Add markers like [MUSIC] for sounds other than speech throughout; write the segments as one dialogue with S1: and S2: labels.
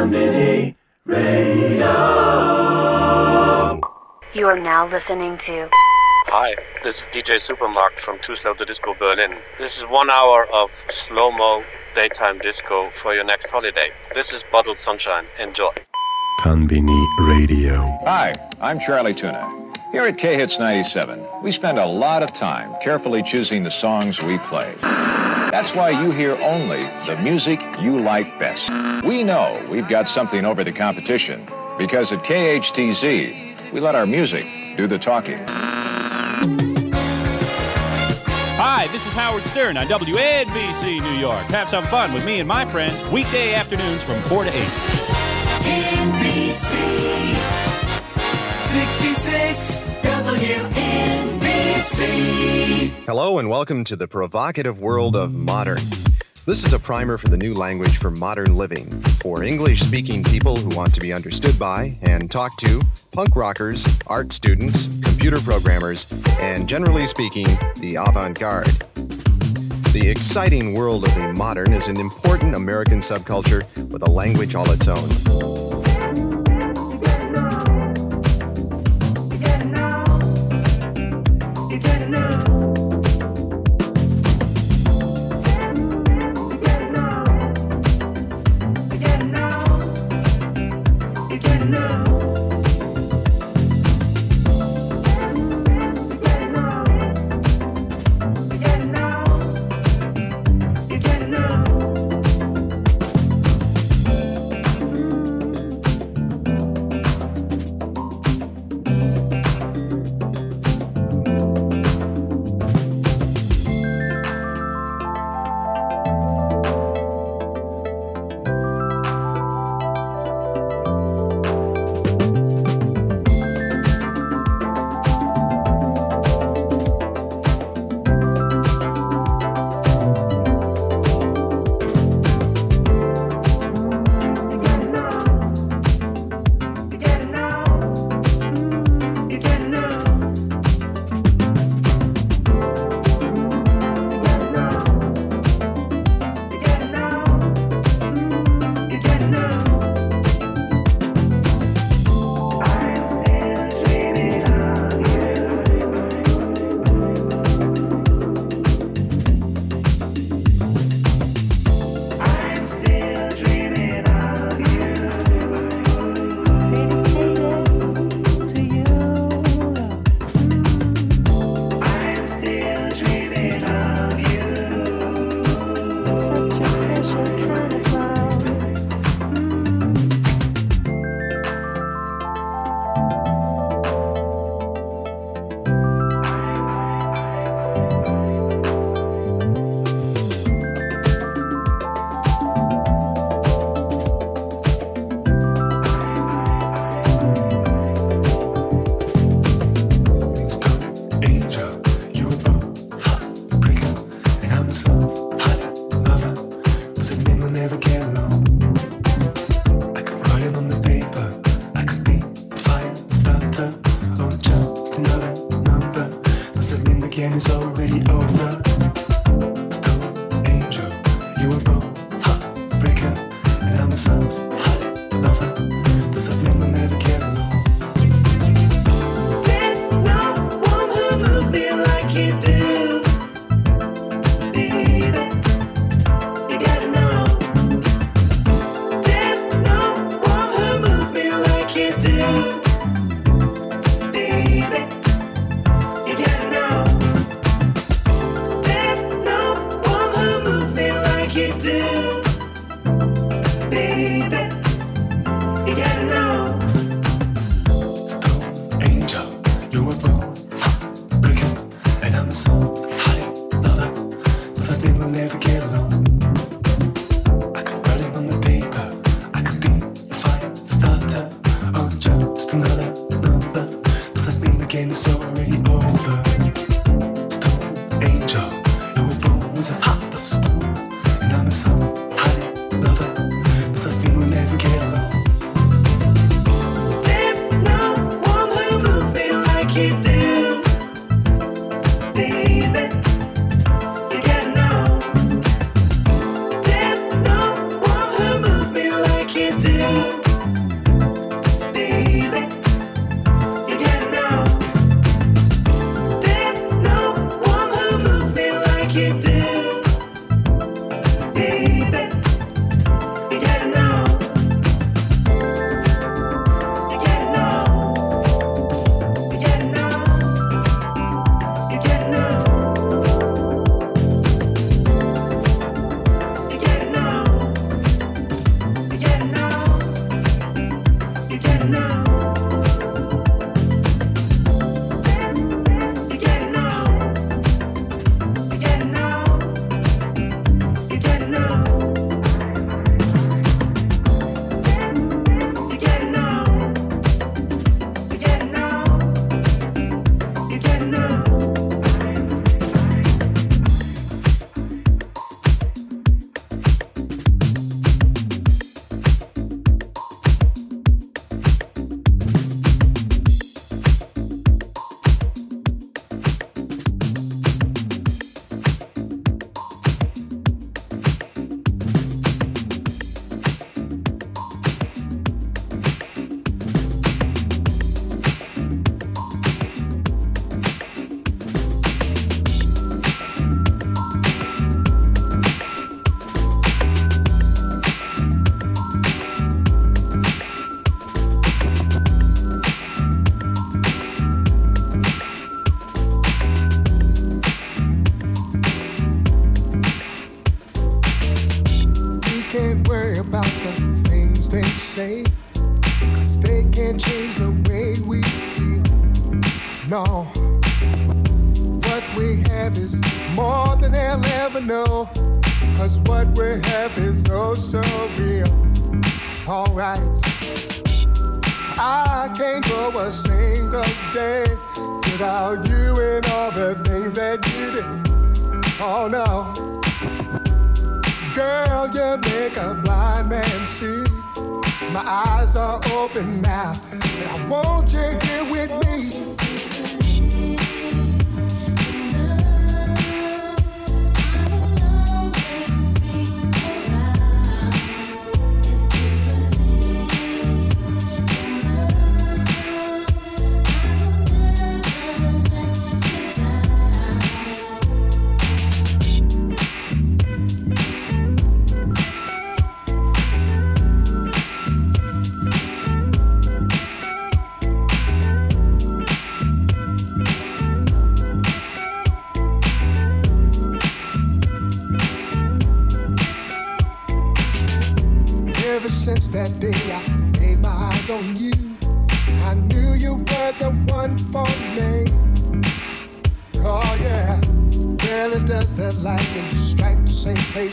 S1: Konbini Radio.
S2: You are now listening to.
S3: Hi, this is DJ Supermarkt from Too Slow to Disco Berlin. This is one hour of slow mo daytime disco for your next holiday. This is Bottled Sunshine. Enjoy.
S1: Konbini Radio.
S4: Hi, I'm Charlie Tuna. Here at K Hits 97, we spend a lot of time carefully choosing the songs we play. That's why you hear only the music you like best. We know we've got something over the competition because at KHTZ, we let our music do the talking.
S5: Hi, this is Howard Stern on WNBC New York. Have some fun with me and my friends weekday afternoons from 4 to 8.
S6: NBC 66 WNBC.
S7: Hello and welcome to the provocative world of modern. This is a primer for the new language for modern living for English speaking people who want to be understood by and talked to punk rockers, art students, computer programmers, and generally speaking, the avant garde. The exciting world of the modern is an important American subculture with a language all its own.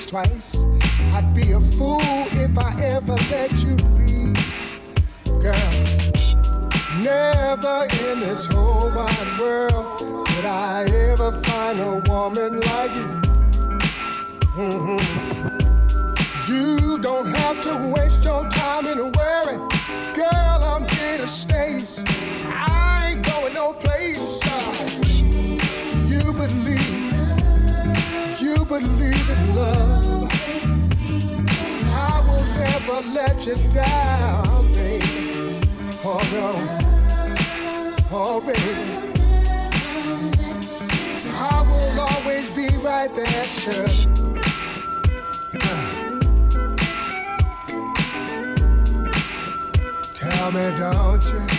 S6: twice. I will always be right there, sure. Tell me, don't you?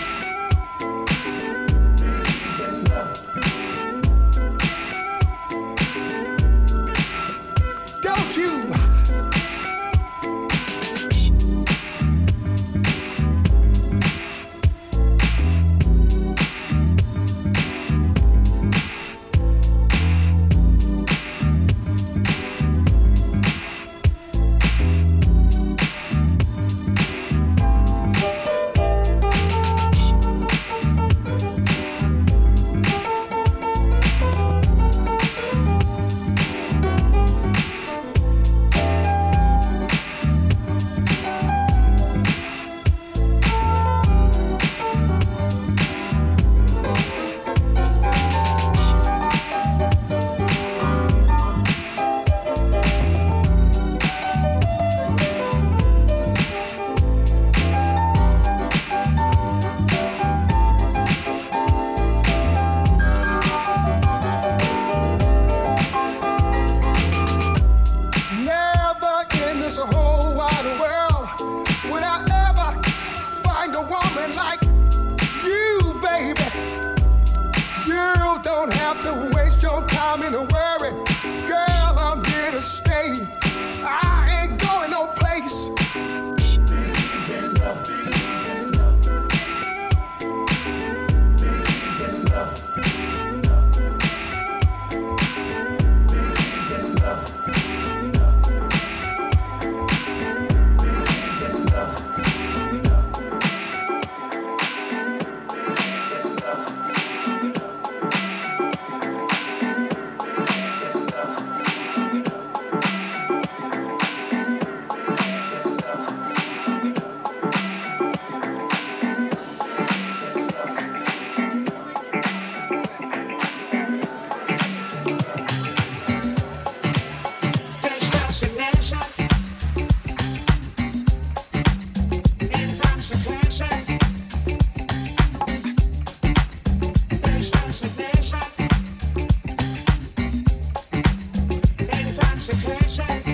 S8: pleasure.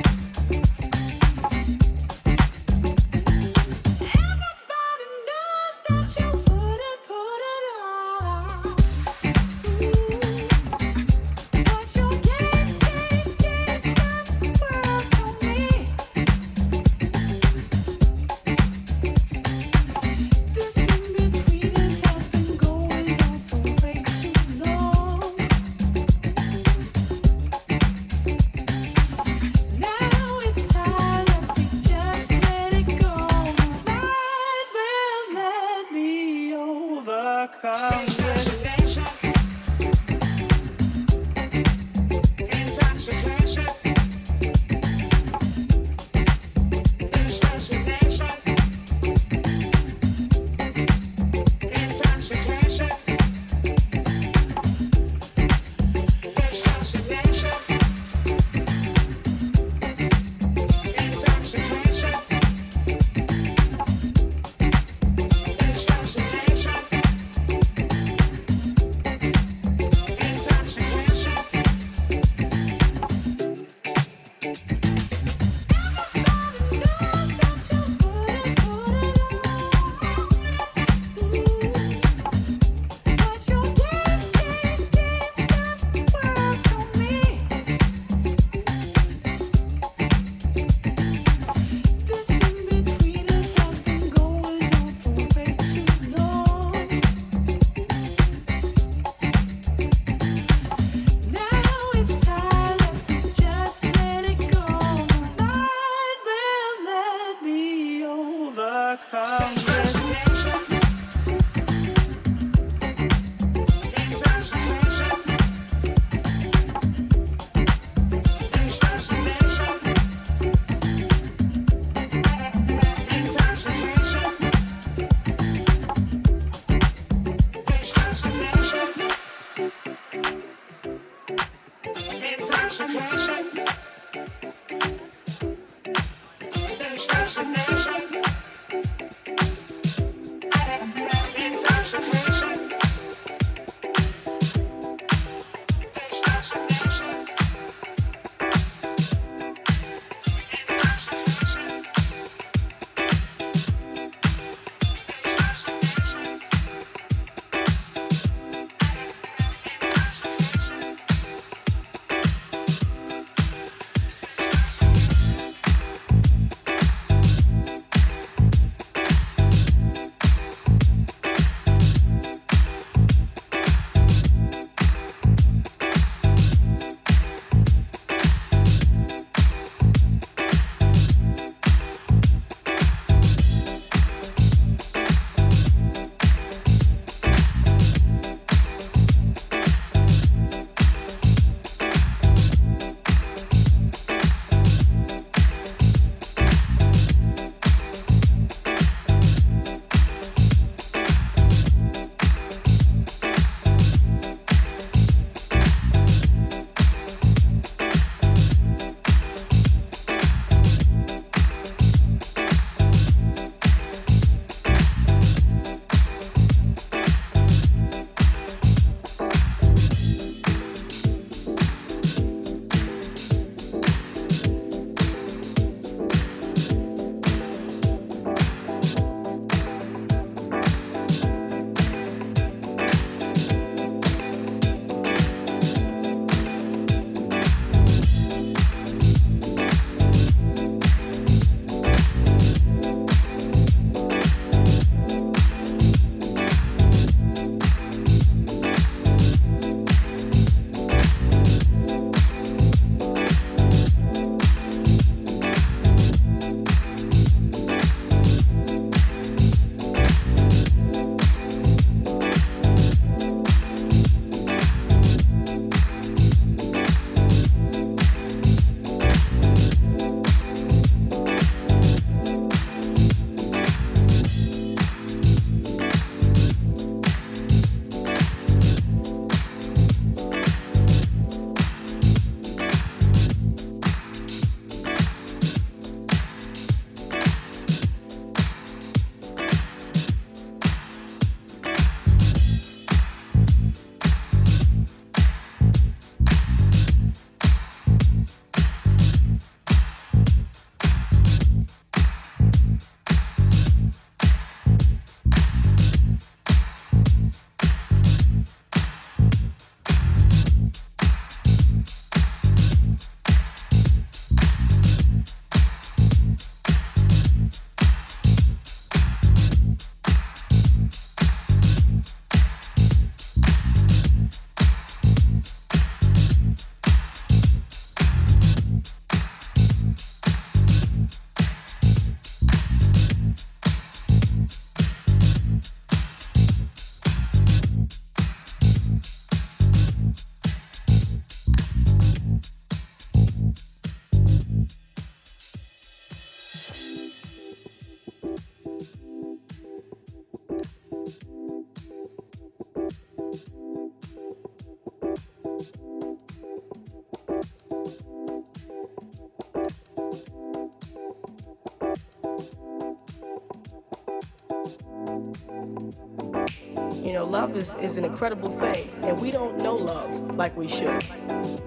S8: Is, is an incredible thing, and we don't know love like we should.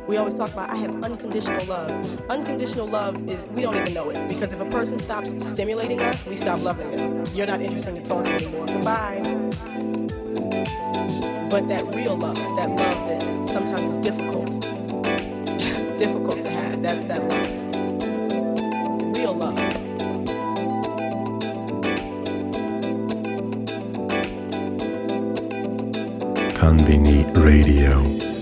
S8: We always talk about, I have unconditional love. Unconditional love is, we don't even know it, because if a person stops stimulating us, we stop loving them. You're not interested to talk anymore. Goodbye. But that real love, that love that sometimes is difficult, [LAUGHS] difficult to have, that's that love.
S1: Konbini Radio.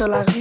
S9: dólares.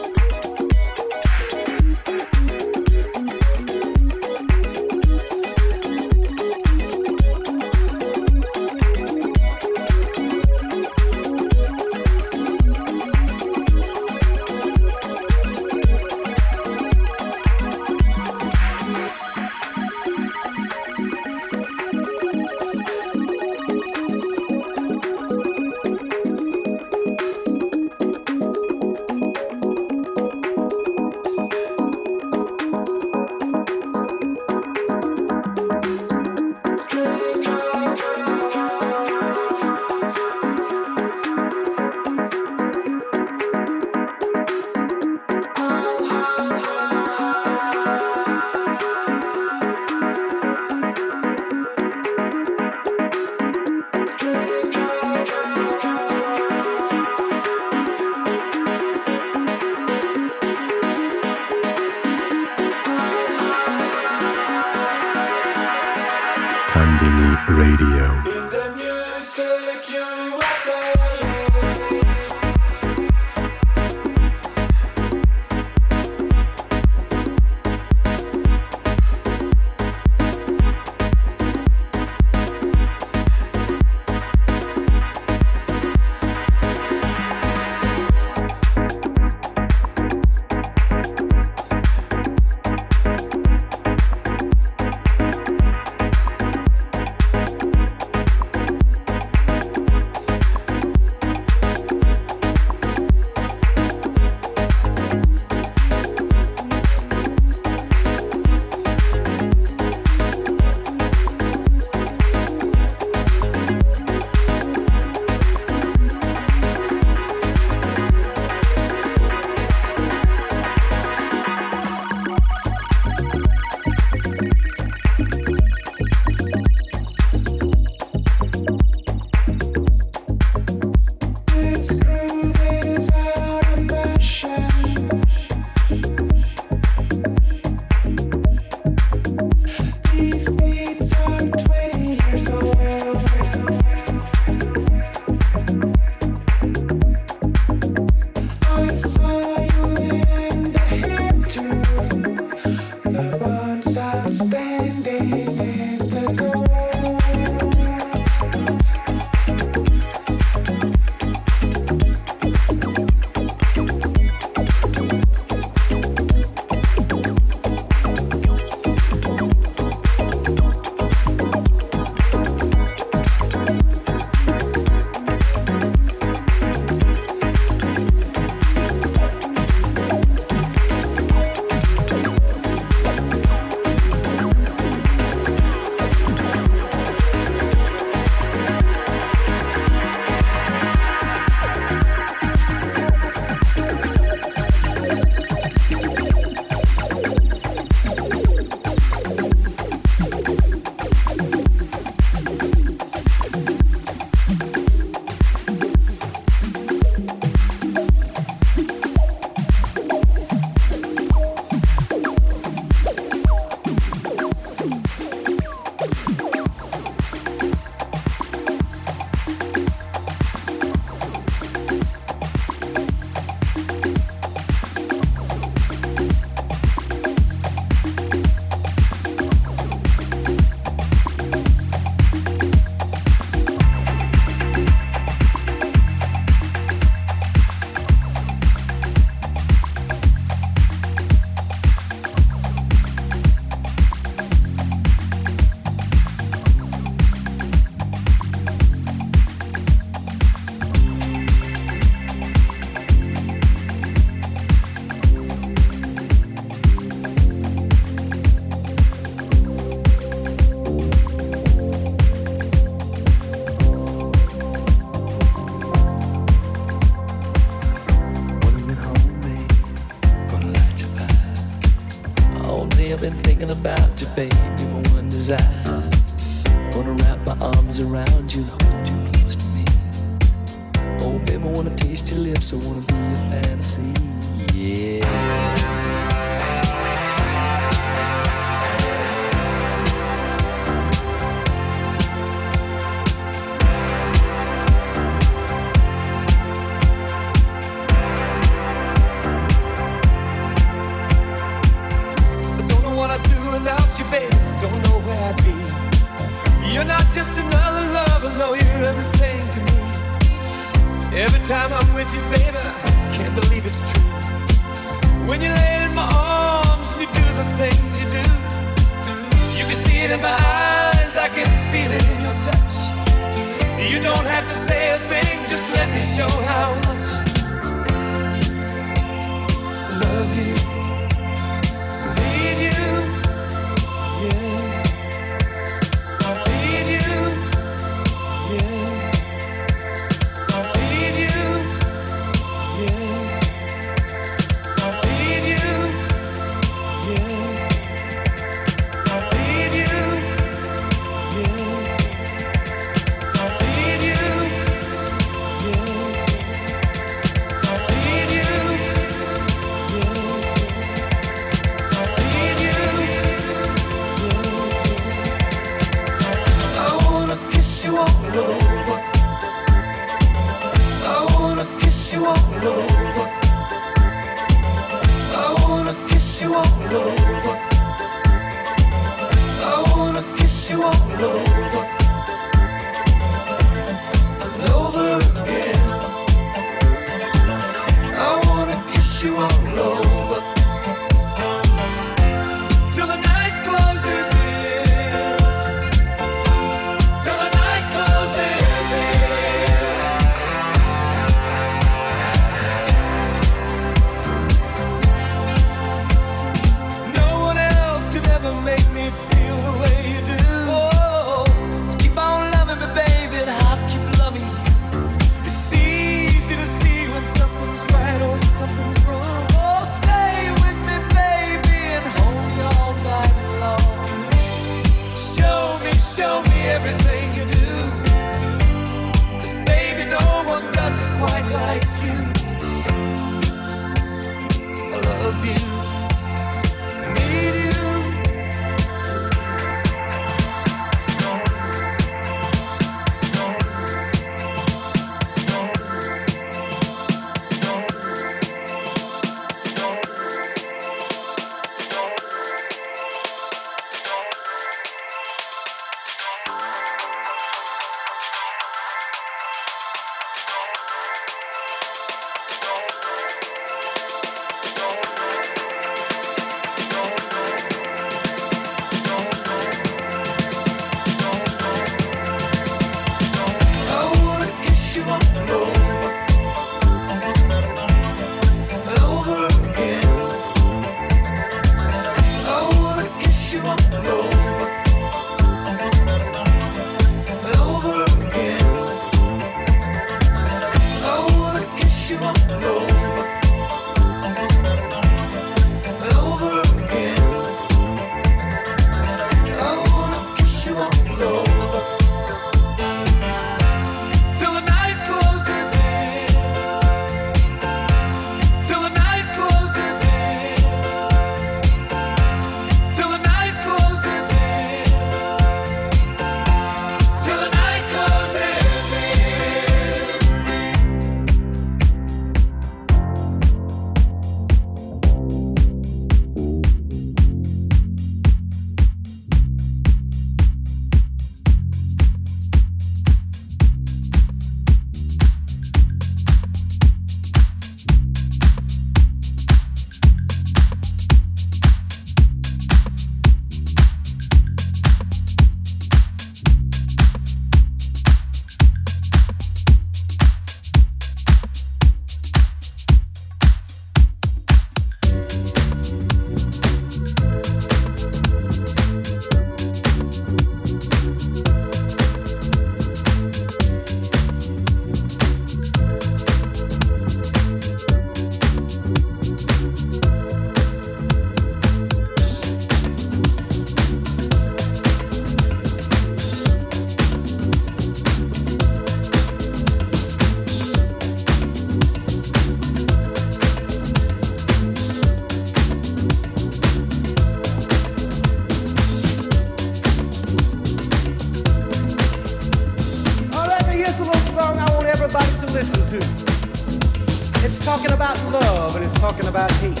S9: talking about love and it's talking about hate.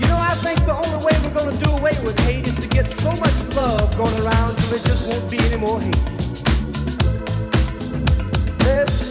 S9: You know, I think the only way we're going to do away with hate is to get so much love going around till there just won't be any more hate. There's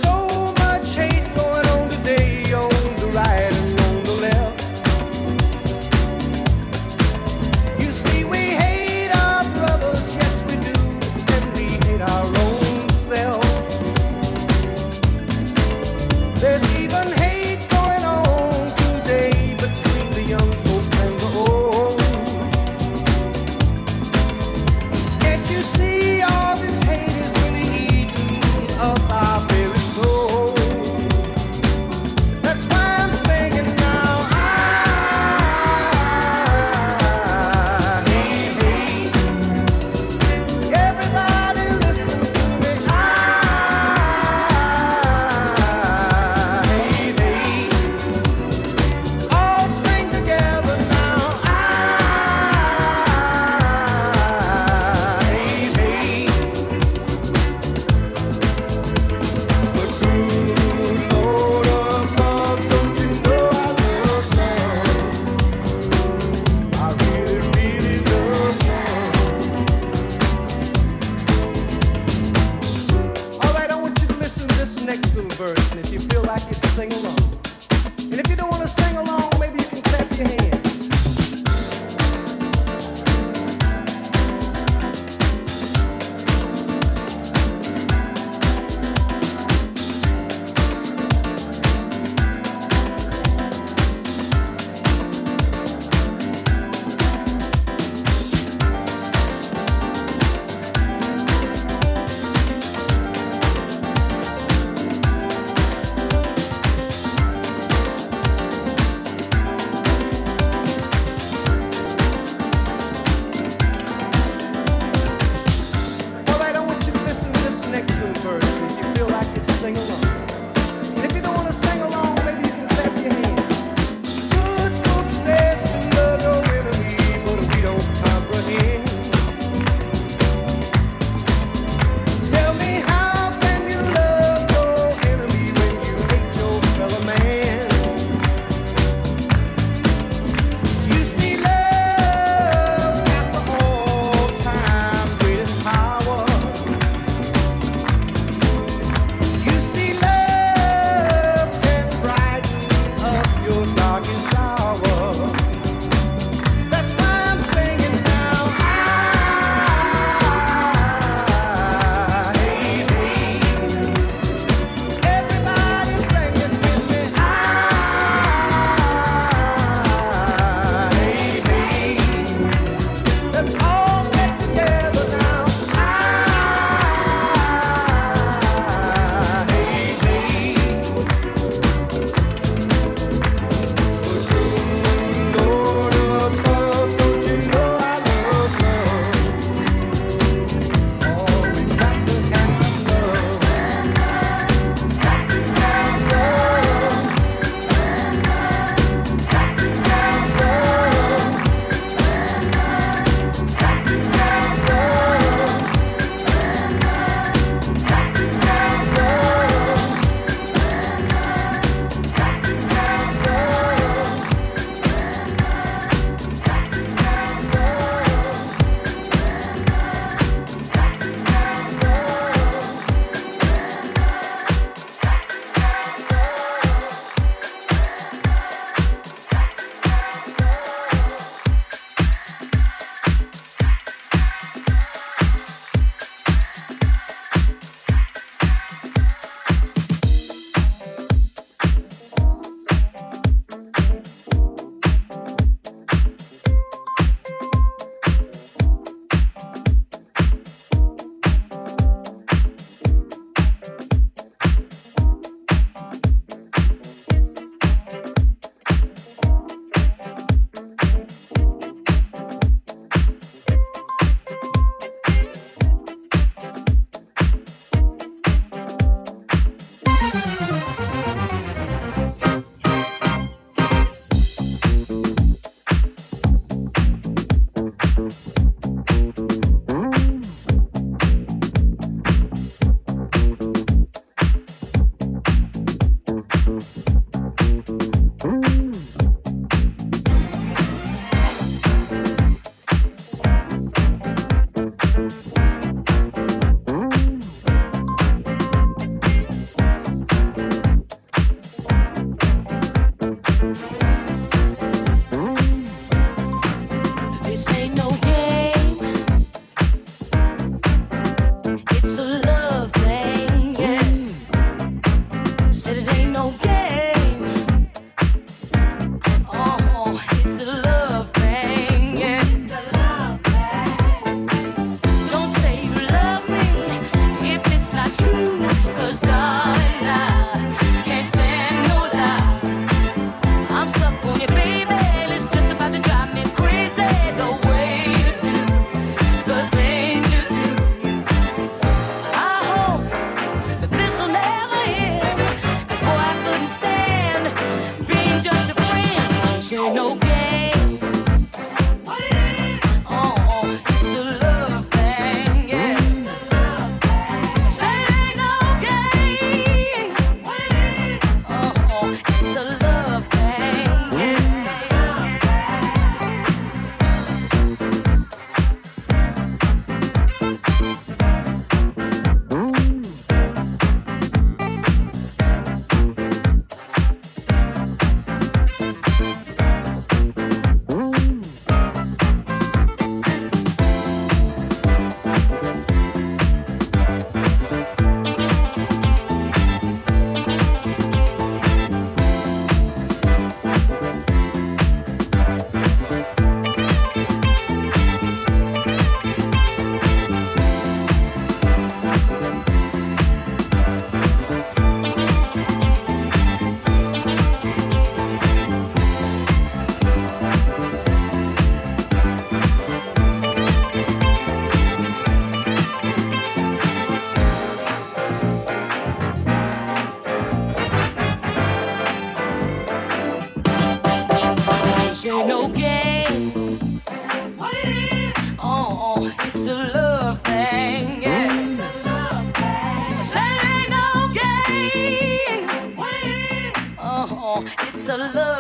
S6: It's a love thing. It's a love thing. This ain't no game. It is? Oh, it's a love.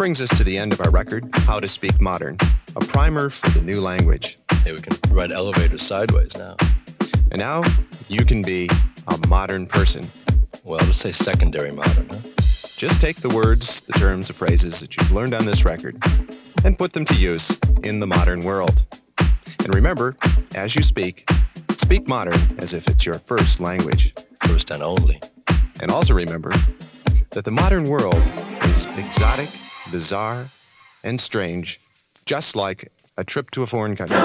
S10: Brings us to the end of our record, How to Speak Modern, a primer for the new language.
S11: Hey, we can ride elevators sideways now.
S10: And now you can be a modern person.
S11: Well, let's say secondary modern, huh?
S10: Just take the words, the terms, the phrases that you've learned on this record and put them to use in the modern world. And remember, as you speak, speak modern as if it's your first language.
S11: First and only.
S10: And also remember that the modern world is exotic, bizarre, and strange, just like a trip to a foreign country.